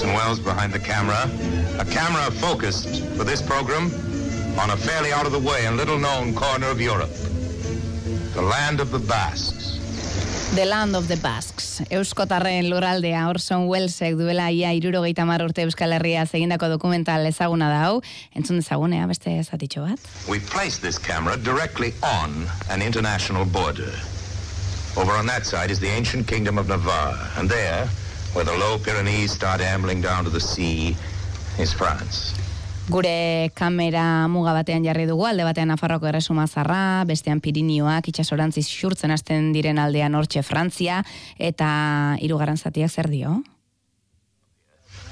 Orson Welles behind the camera. A camera focused for this program on a fairly out of the way and little known corner of Europe. The land of the Basques. The Land of the Basques. Euskotarren lurraldea Orson Wellesek duela ia irurogeita mar urte Euskal Herria egindako dokumental ezaguna da hau. Entzun dezagunea ah, beste zatitxo bat. We place this camera directly on an international border. Over on that side is the ancient kingdom of Navarre, and there, where the low Pyrenees start ambling down to the sea, is France. Gure kamera muga batean jarri dugu, alde batean Nafarroko erresuma zarra, bestean Pirinioak, itxasorantziz xurtzen hasten diren aldean hortxe Frantzia, eta hirugarren zatiak zer dio?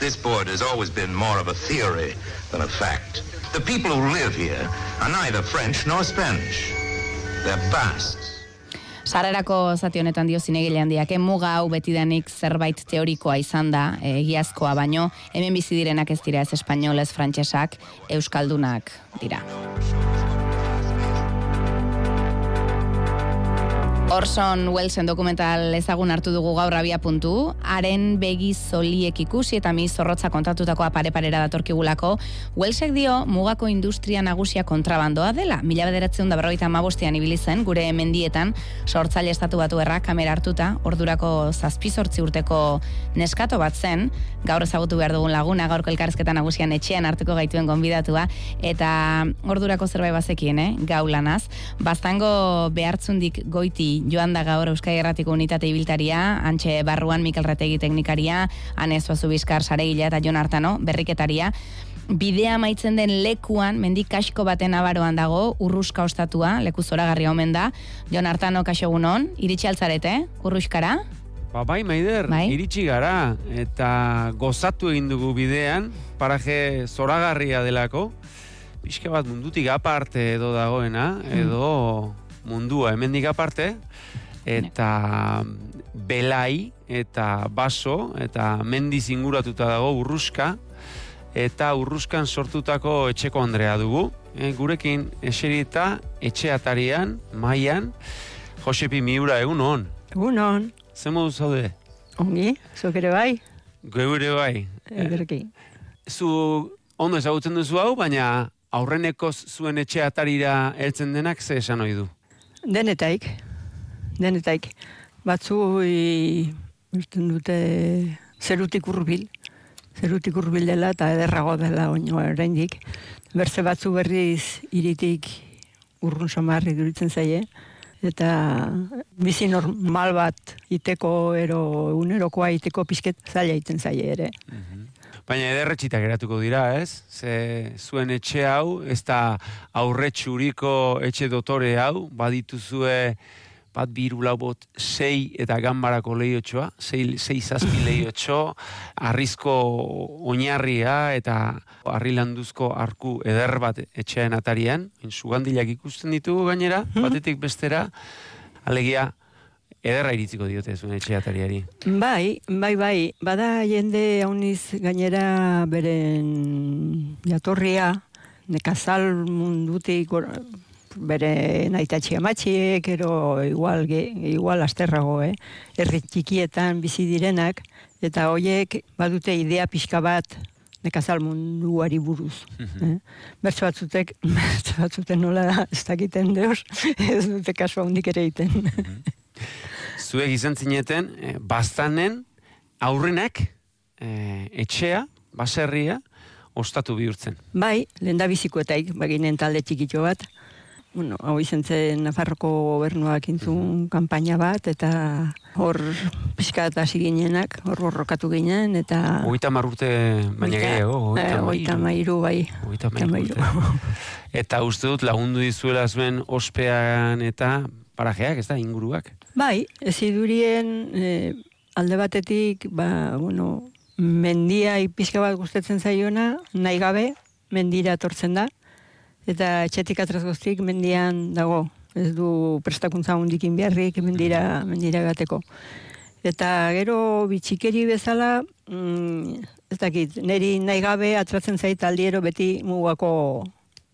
This border has always been more of a theory than a fact. The people who live here are neither French nor Spanish. They're Basques. Sarrerako zati honetan dio zinegile handiak, eh, muga hau betidanik zerbait teorikoa izan da, eh, egiazkoa baino, hemen bizi direnak ez dira ez espainolez, frantsesak, euskaldunak dira. Orson Wellesen dokumental ezagun hartu dugu gaur abia puntu, haren begi zoliek ikusi eta mi zorrotza kontatutakoa pare-parera datorkigulako, Wellsek dio mugako industria nagusia kontrabandoa dela. Mila bederatzen da berroita mabostean ibili zen, gure mendietan, sortzaile estatu batu erra, kamera hartuta, ordurako zazpizortzi urteko neskato bat zen, gaur ezagutu behar dugun laguna, gaurko elkarrezketa nagusian etxean hartuko gaituen gonbidatua, eta ordurako zerbait bazekien, eh? gau lanaz. Baztango behartzundik goiti joan da gaur Euskal Erratiko Unitate Ibiltaria, antxe barruan Mikel Retegi teknikaria, Anez Bazubizkar saregila eta Jon Artano, berriketaria, bidea maitzen den lekuan, mendik kasko baten abaroan dago, urruska ostatua, leku zoragarri omen da, Jon Artano kaso gunon, iritsi altzarete, urruskara? Ba, bai, Maider, Bai. iritsi gara, eta gozatu egin dugu bidean, paraje zoragarria delako, pixka bat mundutik aparte edo dagoena, edo mundua hemendik aparte, eta belai, eta baso, eta mendiz inguratuta dago urruska, eta urruskan sortutako etxeko Andrea dugu. E, gurekin eserita etxe atarian, maian, Josepi Miura egun hon. Egun hon, Zer modu zaude? ongi, zuk ere bai, Geure bai. ederki. Zu ondo ezagutzen duzu hau, baina aurreneko zuen etxe atarira heltzen denak ze esan ohi du. Denetaik, denetaik. Batzu usten dute zerutik urbil, zerutik urbil dela eta ederrago dela oino oraindik. Berze batzu berriz iritik urrun samarri duritzen zaie. Eta bizi normal bat iteko ero egunerokoa iteko pizket zaila iten zaie ere. Baina ederretxita geratuko dira, ez? Ze zuen etxe hau, ez da aurretxuriko etxe dotore hau, badituzue bat biru lau bot sei eta gambarako lehiotxoa, sei, sei zazpi lehiotxo, arrizko oinarria eta arrilanduzko arku eder bat etxean atarian, sugandilak ikusten ditugu gainera, batetik bestera, alegia, ederra iritziko diote zuen etxe atariari. Bai, bai, bai. Bada jende hauniz gainera beren jatorria, nekazal mundutik bere naitatxe amatxiek, ero igual, igual asterrago, eh? Herri txikietan bizi direnak, eta hoiek badute idea pixka bat nekazal munduari buruz. eh? Bertso batzutek, bertso batzuten nola ez dakiten deus, ez dute kasu handik ere egiten. Zuek izan zineten, eh, baztanen aurrenak eh, etxea, baserria, ostatu bihurtzen. Bai, lehen da bizikoetaik, baginen talde txikitxo bat. Bueno, hau izan zen Nafarroko gobernuak intzun kanpaina bat, eta hor pixka eta hasi ginenak, hor borrokatu ginen, eta... Hogeita mar urte, baina gehiago, eh, hogeita hogeita hamairu. mairu, bai. Hamairu urte. Eta uste dut lagundu dizuela zuen ospean eta parajeak, ez da, inguruak. Bai, ez idurien eh, alde batetik, ba, bueno, mendia pixka bat gustatzen zaiona, nahi gabe, mendira etortzen da, eta etxetik atraz guztik mendian dago, ez du prestakuntza hundikin beharrik mendira, mendira gateko. Eta gero bitxikeri bezala, mm, ez dakit, neri nahi gabe atratzen zait aldiero beti mugako,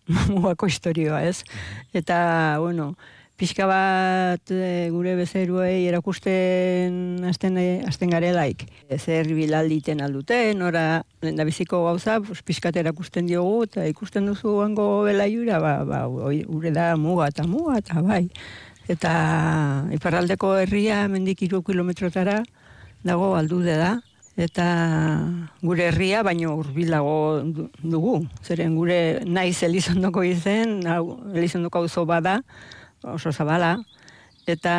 mugako historioa, ez? Eta, bueno, pixka bat e, gure bezeruei erakusten hasten hasten garelaik. E, zer bilalditen alduten, ora lendabiziko gauza, pues, pixkat erakusten diogu, eta ikusten duzu hango belaiura, ba, ba, oi, gure da muga eta muga, eta bai. Eta iparraldeko herria mendik iru kilometrotara dago aldude da, eta gure herria baino hurbilago du- dugu. Zeren gure naiz elizondoko izen, hau, elizondoko auzo bada, oso zabala, eta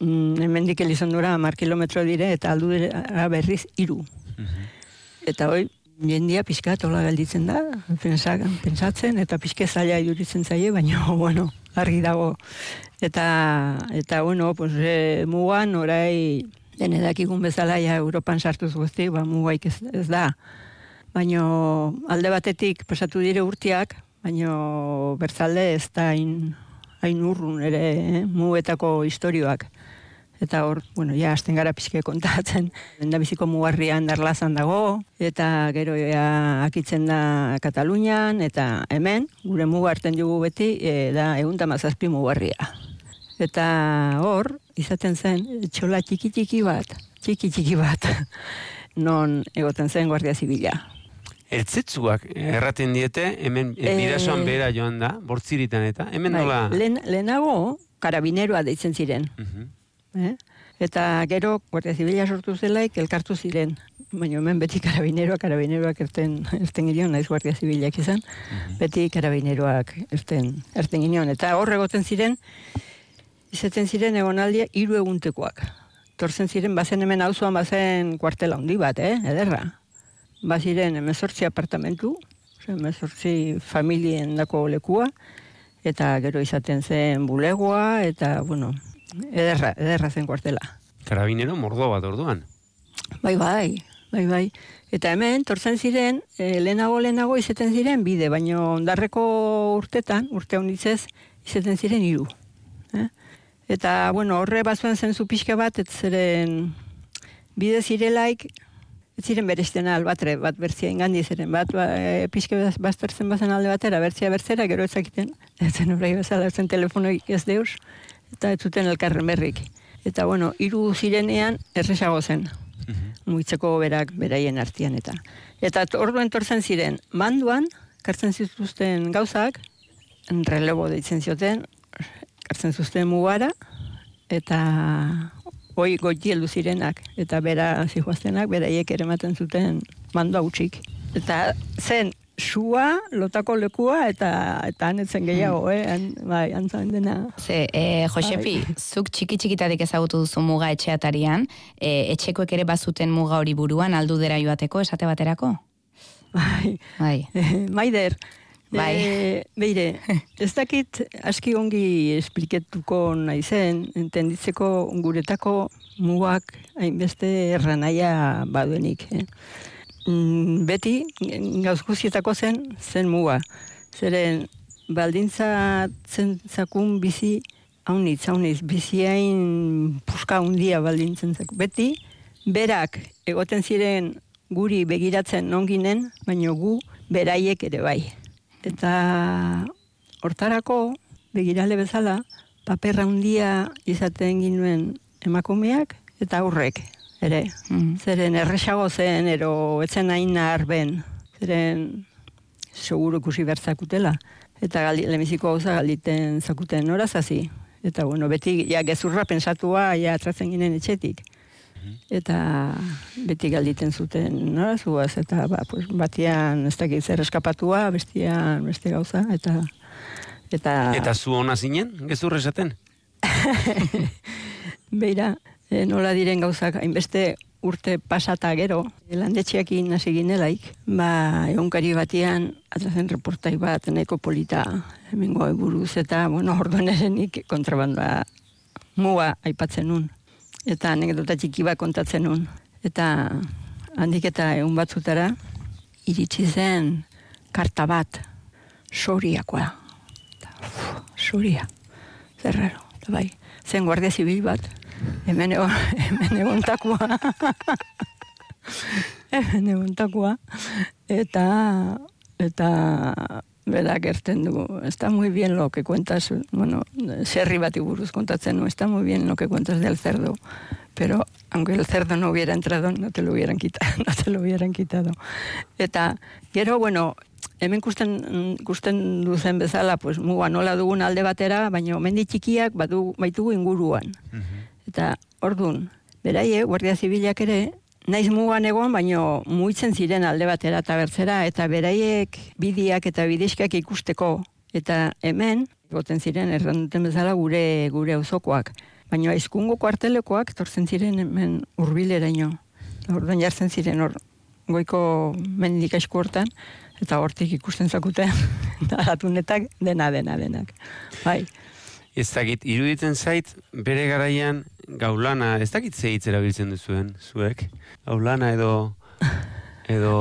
mm, hemendik elizondura mar kilometro dire, eta aldudera berriz iru. Eta hoi, jendia pixka tola gelditzen da, pensa, pensatzen, eta pixke zaila iduritzen zaie, baina, bueno, argi dago. Eta, eta bueno, pues, e, mugan, orai, dene dakigun bezala, ja, Europan sartuz guzti, ba, mugaik ez, ez da. Baina alde batetik pasatu dire urtiak, baina bertzalde ez da hain, hain urrun ere eh, muetako istorioak. Eta hor, bueno, ja, hasten gara pixke kontatzen. Lenda biziko mugarrian darlazan dago, eta gero ja, akitzen da Katalunian, eta hemen, gure muga hartzen dugu beti, e, da egun mazazpi mugarria. Eta hor, izaten zen, txola txiki txiki bat, txiki txiki bat, non egoten zen Guardia Zibila. Ertzetzuak erraten diete, hemen e, Eh, bidasoan bera joan da, bortziritan eta, hemen Bai, nola... lehen, lehenago, karabineroa deitzen ziren. Mhm. Eh? Eta gero, Guardia Zibila sortu zelaik, elkartu ziren. Baina hemen beti karabineroak, karabineroak erten, erten gineon, naiz Guardia Zibilak izan, beti karabineroak erten, erten gineon. Eta hor egoten ziren, izaten ziren egonaldia hiru eguntekoak. Torzen ziren, bazen hemen auzoan bazen kuartela handi bat, eh? ederra. Baziren emezortzi apartamentu, emezortzi familien dako lekua, eta gero izaten zen bulegoa, eta, bueno, ederra, ederra zen kuartela. Karabinero mordo bat orduan. Bai, bai, bai, bai. Eta hemen, tortzen ziren, e, lehenago lehenago izaten ziren bide, baina ondarreko urtetan, urte honditzez, izaten ziren hiru. Eh? Eta, bueno, horre bazuen zen pixka bat, ez ziren bide zirelaik, ez ziren berestena albatre, bat bertzia ingandi ziren, bat ba, e, pixka baz- baztertzen bazen alde batera, bertzia bertzera, gero ezakiten, ez zen horrei bezala, ez zen telefonoik ez deus, eta ez zuten elkarren berrik. Eta, bueno, hiru zirenean erresago zen mugitzeko berak beraien artean eta. Eta orduan tortzen ziren, manduan, kartzen zituzten gauzak, relebo deitzen zioten, kartzen zuzten mugara, eta hoi goiti heldu zirenak, eta bera zijoaztenak, beraiek ere ematen zuten mandua utxik. Eta zen, sua, lotako lekua, eta eta anetzen gehiago, eh? An, bai, antzan dena. Ze, e, Josepi, zuk txiki txikitatik ezagutu duzu muga etxeatarian, e, etxekoek ere bazuten muga hori buruan, aldudera joateko, esate baterako? Bai, Bai. Maider, Bai. E, beire, ez dakit aski ongi espliketuko naizen, entenditzeko guretako mugak hainbeste erranaia baduenik. Eh? Mm, beti, gauz guztietako zen, zen muga. Zeren, baldintza zen zakun bizi, haunitz, haunitz, bizi hain puska hundia baldintzen zakun. Beti, berak egoten ziren guri begiratzen nonginen, baino gu beraiek ere bai. Eta hortarako, begirale bezala, paperra handia izaten ginuen emakumeak eta aurrek ere. Mm. Zeren erresago zen, ero etzen hain arben. Zeren seguru ikusi behar zakutela. Eta galdi, lemiziko gauza galditen zakuten horazazi. Eta bueno, beti ja, gezurra pensatua ja atratzen ginen etxetik. Eta beti galditen zuten norazuaz, eta ba, pues, batian ez dakit zer eskapatua, bestian beste gauza, eta eta, Eta zu ona zinen, gezur esaten? beira, e, nola diren gauzak, hainbeste urte pasata gero, landetxeakin hasi ginelaik, ba, egunkari batian, atrazen reportai bat, nahiko polita, hemengo buruz, eta, bueno, orduan ere nik kontrabandoa muga aipatzen nun. Eta anekdota txiki bat kontatzen nun. Eta handik eta egun batzutara, iritsi zen karta bat, soriakoa. Eta, uf, soria, zer raro, eta bai, zen guardia zibil bat, hemen egon, hemen egontakoa. hemen egontakoa. Eta, eta berak erten du, está muy bien lo que cuentas, bueno, serri bati buruz kontatzen du, está muy bien lo que cuentas del cerdo, pero aunque el cerdo no hubiera entrado, no te lo hubieran quitado, no te lo hubieran quitado. Eta, gero, bueno, hemen kusten, kusten duzen bezala, pues, muga nola dugun alde batera, baina mendi txikiak badu, baitugu inguruan. Eta, ordun, beraie, Guardia Zibilak ere, naiz mugan egon, baino muitzen ziren alde batera eta bertzera, eta beraiek bidiak eta bidizkak ikusteko. Eta hemen, goten ziren erranduten bezala gure gure auzokoak. Baina aizkungo kuartelekoak tortzen ziren hemen urbileraino. Orduan jartzen ziren hor goiko mendik esku hortan, eta hortik ikusten zakuten aratunetak dena dena denak. Bai. Ez dakit, iruditzen zait, bere garaian gaulana, ez dakit ze hitz erabiltzen duzuen, zuek. Gaulana edo edo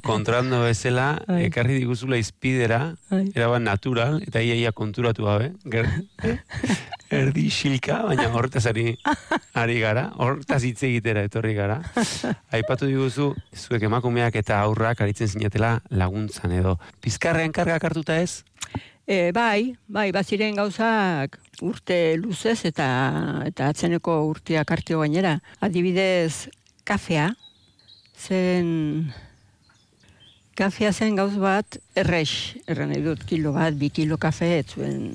kontrando bezala, ekarri diguzula izpidera, eraban natural, eta iaia konturatu gabe, erdi xilka, baina hortaz ari, ari gara, hortaz hitz egitera etorri gara. Aipatu diguzu, zuek emakumeak eta aurrak aritzen zinatela laguntzan edo. Pizkarrean kargak hartuta ez? E, bai, bai, baziren gauzak urte luzez eta eta atzeneko urteak hartio gainera. Adibidez, kafea, zen kafea zen gauz bat errex, erran nahi dut kilo bat, bi kilo kafe, ez zuen,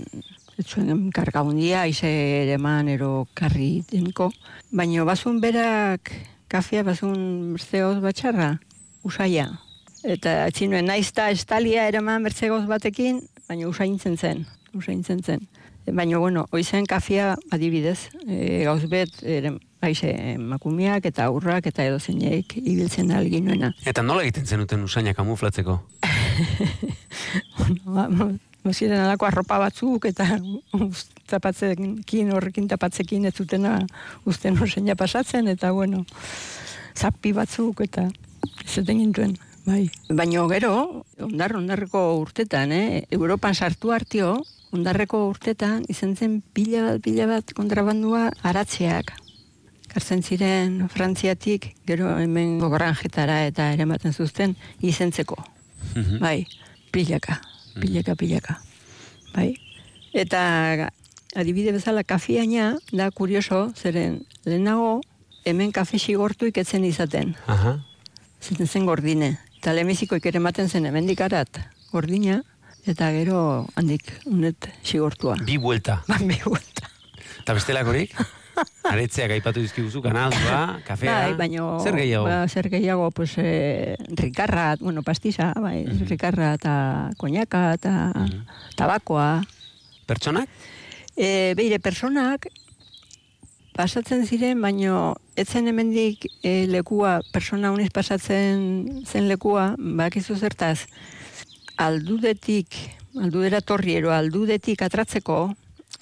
ez zuen karga hundia, ize ere eman ero karri denko. Baina bazun berak kafea, bazun berzeoz batxarra, usaia. Eta atzinuen naizta estalia ere bertzegoz batekin, baina usaintzen zen, usaintzen zen. Baina, bueno, oizen kafia adibidez, e, gauz bet, ere, aize, emakumeak eta aurrak eta edo zeinek ibiltzen algin nuena. Eta nola egiten zenuten usaina kamuflatzeko? Bueno, ba, ziren alako arropa batzuk eta tapatzekin, horrekin tapatzekin ez zutena uzten oseina pasatzen eta bueno, zapi batzuk eta zeten gintuen. Bai. Baina gero, ondar, ondarreko urtetan, eh? Europan sartu hartio, ondarreko urtetan, izan zen pila bat, pila bat kontrabandua aratzeak. Kartzen ziren Frantziatik, gero hemen gobranjetara eta eramaten zuzten, izentzeko. Mhm. Bai, pilaka, pilaka, pilaka. Bai. Eta adibide bezala kafiaina da kurioso, zeren lehenago hemen kafe xigortu iketzen izaten. Aha. Zeten zen gordine. Eta lemezikoik ere ematen zen hemendik arat gordina, eta gero handik unet xigortua. Bi buelta. Ban bi vuelta. Eta bestelakorik? Aretzeak aipatu dizkiguzu, kanaldua, kafea, Bai, baino, zer gehiago? Ba, zer gehiago, pues, eh, rikarra, bueno, pastiza, bai, Mhm. rikarra eta koñaka eta tabakoa. Pertsonak? E, beire, personak pasatzen ziren, baino etzen hemendik e, lekua, persona uniz pasatzen zen lekua, bakizu zertaz, aldudetik, aldudera torriero, aldudetik atratzeko,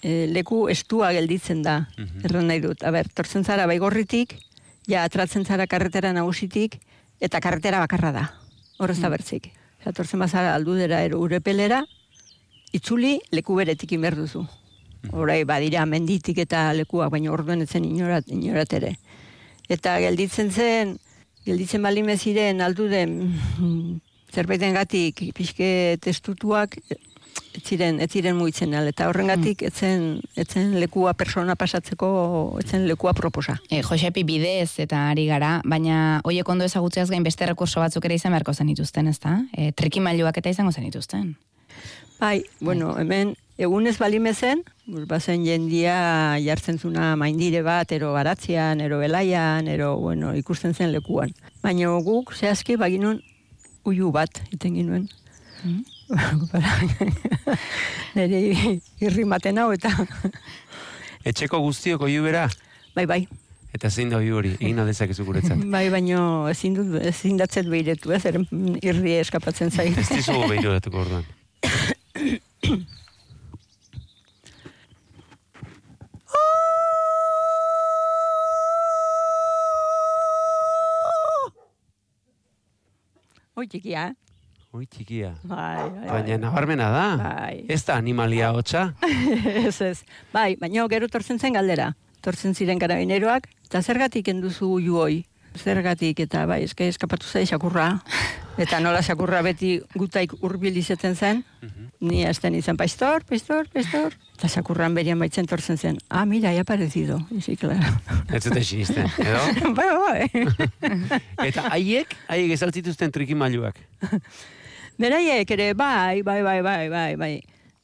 e, leku estua gelditzen da, Mhm. erran nahi dut. Aber, tortzen zara baigorritik, ja atratzen zara karretera nagusitik, eta karretera bakarra da, horrez da bertzik. Osa, tortzen bazara aldudera ero urepelera, itzuli leku beretik inber duzu. Horai badira menditik eta lekuak, baina orduen etzen inorat, inorat ere. Eta gelditzen zen, gelditzen balime ziren alduden mm, zerbaiten gatik pixke testutuak, ez ziren, ez ziren muitzen al, eta horrengatik etzen, etzen lekua persona pasatzeko, etzen lekua proposa. E, Josepi bidez eta ari gara, baina hoiek ondo ezagutzeaz gain beste rekurso batzuk ere izan beharko zenituzten, ezta? E, trikimailuak eta izango zenituzten. Bai, bueno, hemen egunez balime zen, pues, bazen jendia jartzen zuna maindire bat, ero baratzean, ero belaian, ero, bueno, ikusten zen lekuan. Baina guk, zehazki, baginun, uiu bat, iten ginuen. Mm. Nire irri maten hau, eta Etxeko guztiok oiu bera? bai, bai, Eta zein da hori, egin aldezakezu guretzat. bai, baino ezin dut, ezin datzet behiretu, ez, irri eskapatzen zai. Ez dizugu behiroratuko orduan. Hoi txikia, eh? Oi, txikia. Bai, bai, Baina nabarmena da. Bai. Ez da animalia hotza. ez ez. Bai, baina gero tortzen zen galdera. Tortzen ziren karabineroak, eta zergatik enduzu uiu hoi? Zergatik, eta bai, eske eskapatu zai xakurra. Eta nola sakurra beti gutaik urbil izaten zen, ni hasten izan paistor, paistor, paistor. Eta sakurran berian baitzen tortzen zen, ah, mira, ya parecido. Sí, claro. Ez zute sinisten, edo? bai, bai. Eta haiek, haiek ezaltzituzten trikimailuak. Beraiek ere, bai, bai, bai, bai, bai, bai.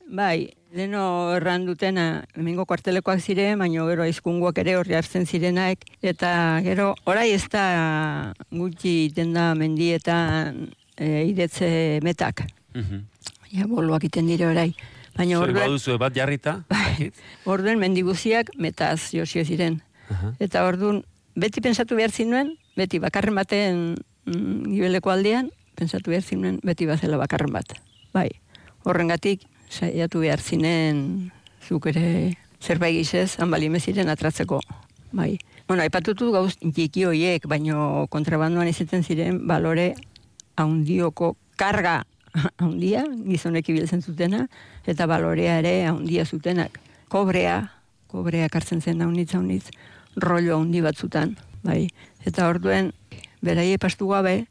Bai, leno erran dutena, hemengo kuartelekoak ziren, baina gero aizkunguak ere horri hartzen zirenak, eta gero, orai ez da gutxi iten da mendietan e, idetze metak. Mhm. Ja, boluak iten dire orai. Baina Zuek baduzu bat jarrita, dakit? orduen mendiguziak metaz josio ziren. Aha. Eta orduan, beti pensatu behar zinuen, beti bakarren baten mm, gibeleko aldean, pensatu behar zinuen, beti bazela bakarren bat. Bai, horrengatik, saiatu behar zinen, zuk ere zerbait gizez, hanbalime ziren atratzeko. Bai. Bueno, aipatutu gauz txiki hoiek, baino kontrabandoan izaten ziren balore haundioko karga haundia, gizonek ibiltzen zutena, eta balorea ere haundia zutenak. Kobrea, kobrea kartzen zen haunitz haunitz, rollo haundi batzutan, bai. Eta orduen, beraie pastu gabe,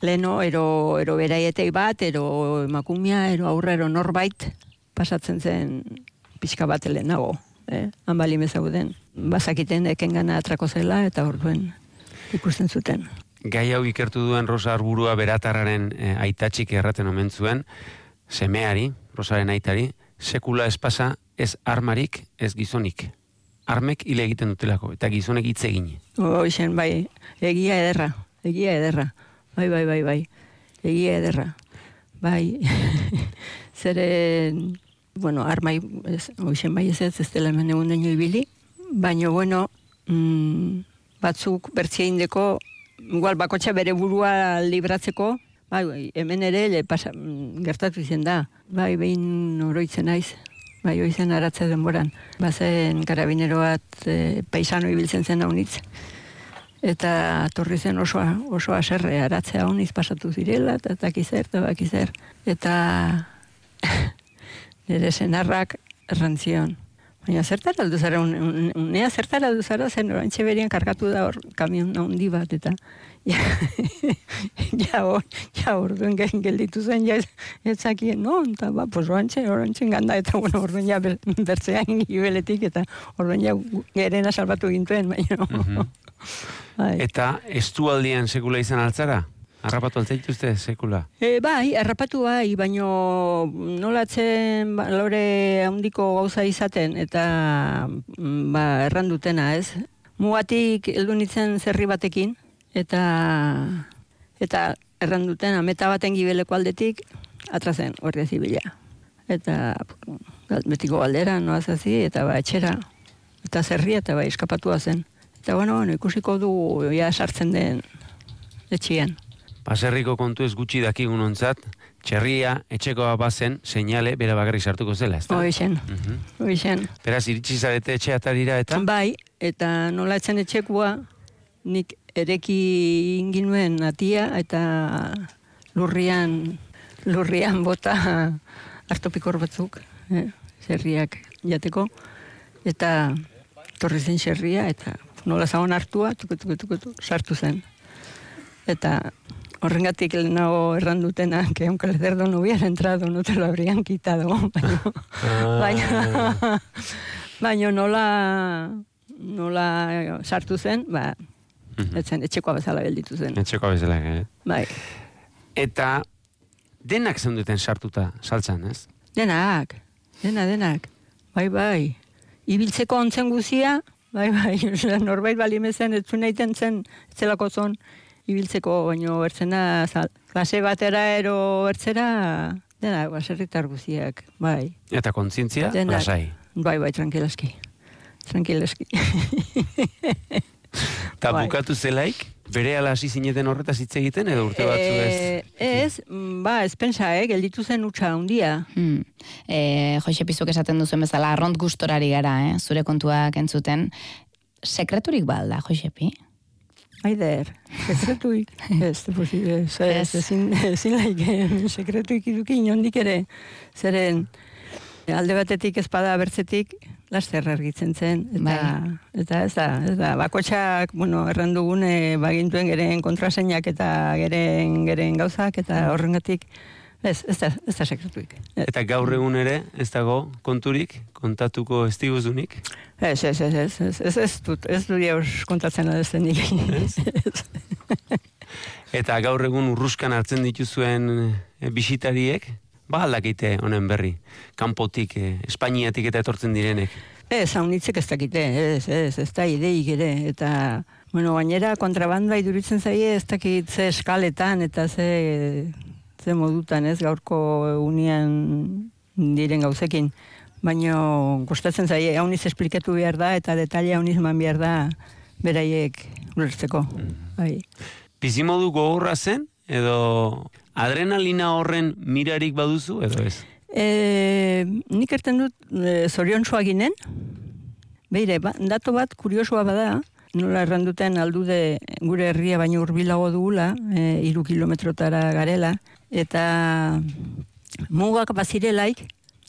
leno, ero, ero beraietek bat, ero emakumia, ero aurra, ero norbait, pasatzen zen pixka bat lehenago, eh? hanbali mezauden. Bazakiten eken gana atrako zela, eta orduen ikusten zuten. Gai hau ikertu duen Rosa Arburua beratarraren e, aitatxik erraten omen zuen, semeari, Rosaren aitari, sekula espasa ez armarik, ez gizonik. Armek hile egiten dutelako, eta gizonek hitz egin. Hoxen, bai, egia ederra, egia ederra. Bai, bai, bai, bai, egia ederra. Bai, zeren, bueno, armai, ez, hoxen bai ez ez, ez dela hemen egun daño ibili, baina, bueno, mm, batzuk bertzia indeko, igual bakotxa bere burua libratzeko, bai, bai, hemen ere le pasa, mm, gertatu izen da, bai, behin oroitzen naiz, bai, oizen aratze denboran. Bazen karabinero bat e, paisano ibiltzen zen haunitz. Eta torri zen oso, oso aserre aratzea hauniz pasatu zirela, eta takizer, eta bakizer. Eta nire senarrak errantzion. Baina zertara aldu zara, un, un, unea zertara aldu zara, zen orantxe berian kargatu da hor kamion handi bat, eta ja, ja, hor, ja orduen gelditu zen, ja, ez zakien, no, eta ba, pues orantxe, orantxe ganda, eta bueno, orduen ja ber, bertzean gibeletik, eta orduen ja gerena salbatu gintuen, baina, Mhm. bai. Eta estualdian sekula izan altzara? Harrapatu altzaituzte sekula? E, bai, errapatu bai, baino nolatzen balore handiko gauza izaten eta mm, ba, errandutena, ez? Mugatik heldu nintzen zerri batekin eta eta erranduten ameta baten gibeleko aldetik atrazen guardia zibila. Eta betiko galdera, noazazi, eta ba, etxera. Eta zerria, eta ba, eskapatua zen. Eta bueno, bueno, ikusiko du ja sartzen den etxian. Baserriko kontu ez gutxi dakigun ontzat, txerria, etxekoa bazen, seinale, bera bakarrik sartuko zela, ezta? Hoixen, Mhm. hoixen. Beraz, iritsi zarete etxe eta? Bai, eta nola etzen etxekua, nik ereki inginuen atia, eta lurrian, lurrian bota hartopikor batzuk, eh, zerriak jateko, eta torri zen xerria, eta nola zagon hartua, tuku, tuku, tuku, tuku, sartu zen. Eta horrengatik lehenago errandutena, que aunque el cerdo no hubiera entrado, no te lo habrían quitado. Baina, baina, baina nola, nola sartu zen, ba, etzen etxekoa bezala gelditu zen. Etxekoa bezala, eh? Bai, Eta denak duten sartuta saltzan, ez? denak, dena, denak. Bai, bai. Ibiltzeko ontzen guzia, bai, bai, norbait balimezen, ez zuen egiten zen, zelako zon, ibiltzeko, baino bertzena, zal, klase batera ero bertzera, denak, baserritar guziak, bai. Eta kontzientzia, lasai. Bai, bai, tranquilaski. Tranquilaski. Eta Bai. bukatu zelaik, bere hasi zineten horretaz hitz egiten, edo urte batzu ez? Eh, ez, ba, ez pensa, eh, gelditu zen utxa handia. Hmm. E, Joxe Pizuk esaten duzuen bezala, arront gustorari gara, eh? zure kontuak entzuten. Sekreturik balda, Josepi? Aider, sekretuik. ez, posible, ez, ez, Ez. ezin, ezin laik, sekretuik iduki inondik ere. Zeren, alde batetik ezpada bertzetik, laster argitzen zen, eta, Bai. eta ez da, ez da, bakotxak, bueno, errandugune bagintuen geren kontraseinak eta geren, geren gauzak, eta horrengatik, ez, ez da, ez da sekretuik. Ez, Eta gaur egun ere, ez dago konturik, kontatuko ez diguzunik. ez, ez, ez, ez, ez, ez, ez dut, ez dut jauz kontatzen adezenik. Eta gaur egun urruskan hartzen dituzuen e, bisitariek, ba aldakite honen berri. Kanpotik, e, Espainiatik eta etortzen direnek. Ez, haunitzek ez dakite, ez, ez, ez da ideik ere, eta, bueno, gainera kontrabanda iduritzen zaie ez dakit ze eskaletan eta ze, ze modutan ez gaurko unian diren gauzekin. Baina kostatzen zaie, hauniz esplikatu behar da eta detaile hauniz eman behar da beraiek ulertzeko. Bai. Bizimodu gogorra zen, edo adrenalina horren mirarik baduzu, edo ez? E, nik erten dut e, zoriontsua ginen. Beire, ba, dato bat kuriosua bada, nola erranduten aldude gure herria baino hurbilago dugula, e, iru kilometrotara garela, eta mugak bazirelaik,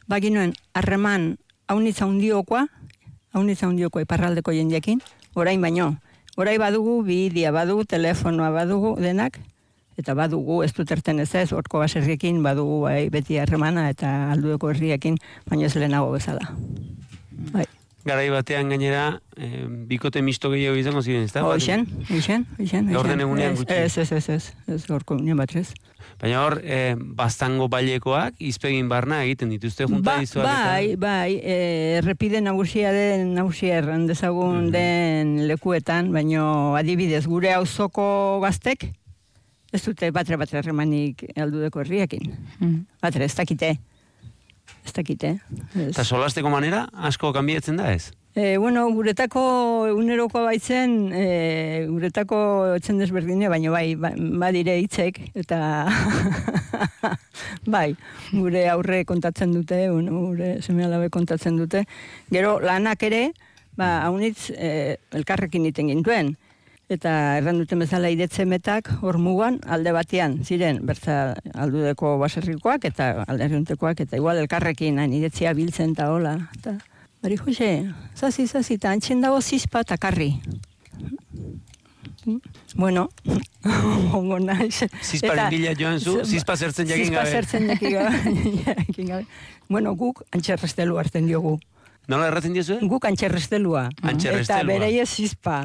baginoen harreman haunitz handiokoa, haunitz handiokoa iparraldeko jendeekin, orain baino. Orain badugu bidea, badugu telefonoa, badugu denak, eta badugu ez dut erten ez ez, horko baserriekin badugu bai, beti harremana eta aldueko herriekin, baina ez lehenago bezala. Bai. Garai batean gainera, e, bikote misto gehiago izango ziren, ez da? Hoxen, hoxen. Gaur den egunean gutxi. Ez, ez, ez, ez, ez, gorko egunean bat ez. Baina hor, e, baztango bailekoak, izpegin barna egiten dituzte junta Ba, dizuak bai, bai, e, errepide nagusia den, nagusia erran dezagun Mhm. den lekuetan, baino adibidez gure auzoko gaztek, ez dute batre batre harremanik aldudeko herriekin. Mm. Batre, ez dakite. Ez dakite. Ez. Eta solasteko manera, asko kanbiatzen da ez? E, bueno, guretako eguneroko baitzen, e, guretako etzen desberdine, baina bai, ba, badire hitzek, eta bai, gure aurre kontatzen dute, bueno, gure seme kontatzen dute. Gero lanak ere, ba, haunitz e, elkarrekin iten gintuen. Eta erran duten bezala idetzemetak hor mugan alde batean ziren bertza aldudeko baserrikoak eta alderriuntekoak eta igual elkarrekin hain idetzia biltzen eta hola. Eta, Bari Jose, zazi, zazi, eta antxen dago zizpa eta karri. Bueno, ongo naiz. Zizparen bila joan zu, zizpa zertzen jakin gabe. Zizpa zertzen jakin gabe. Bueno, guk antxerrestelu hartzen diogu. Nola erratzen diozue? Guk antxerrestelua. Antxerrestelua. Eta bereie zizpa.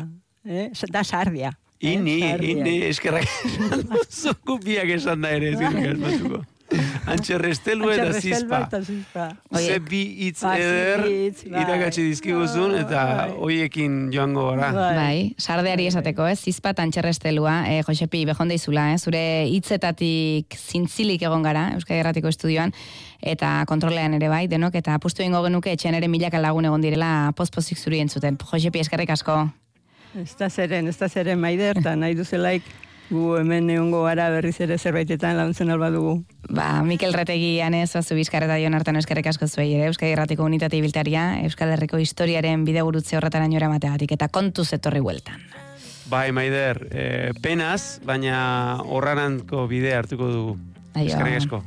Eh? Da sardia. Eh, Ini, sardia. ini, eskerrak esan duzu, gupiak esan da ere, eskerrak asmatuko. Antxerrestelu eta Antxerrestelua zizpa. eta zizpa. Ze bi hitz Ba, eder bai. irakatsi dizkiguzun eta Bai. hoiekin joango gara. Bai, sardeari esateko, ez? Zizpa tantxerrestelua, eh, Josepi, behonde izula, eh? Zure hitzetatik zintzilik egon gara, Euskadi Erratiko Estudioan, eta kontrolean ere bai, denok, eta apustu ingo genuke etxean ere milaka lagun egon direla pospozik zuri entzuten. Josepi, eskerrik asko. Ez da zeren, ez da zeren maider, eta nahi duzelaik gu hemen egongo gara berriz ere zerbaitetan launtzen alba dugu. Ba, Mikel Retegi anez, bazu bizkar eta jon hartan eskerrik asko zuei ere, Euskadi Erratiko Unitate Biltaria, Euskal Herriko historiaren bidegurutze horretara nora mategatik, eta kontu etorri bueltan. Bai, Maider, eh, penaz, baina horranantko bide hartuko dugu. Aio. Eskerrik asko.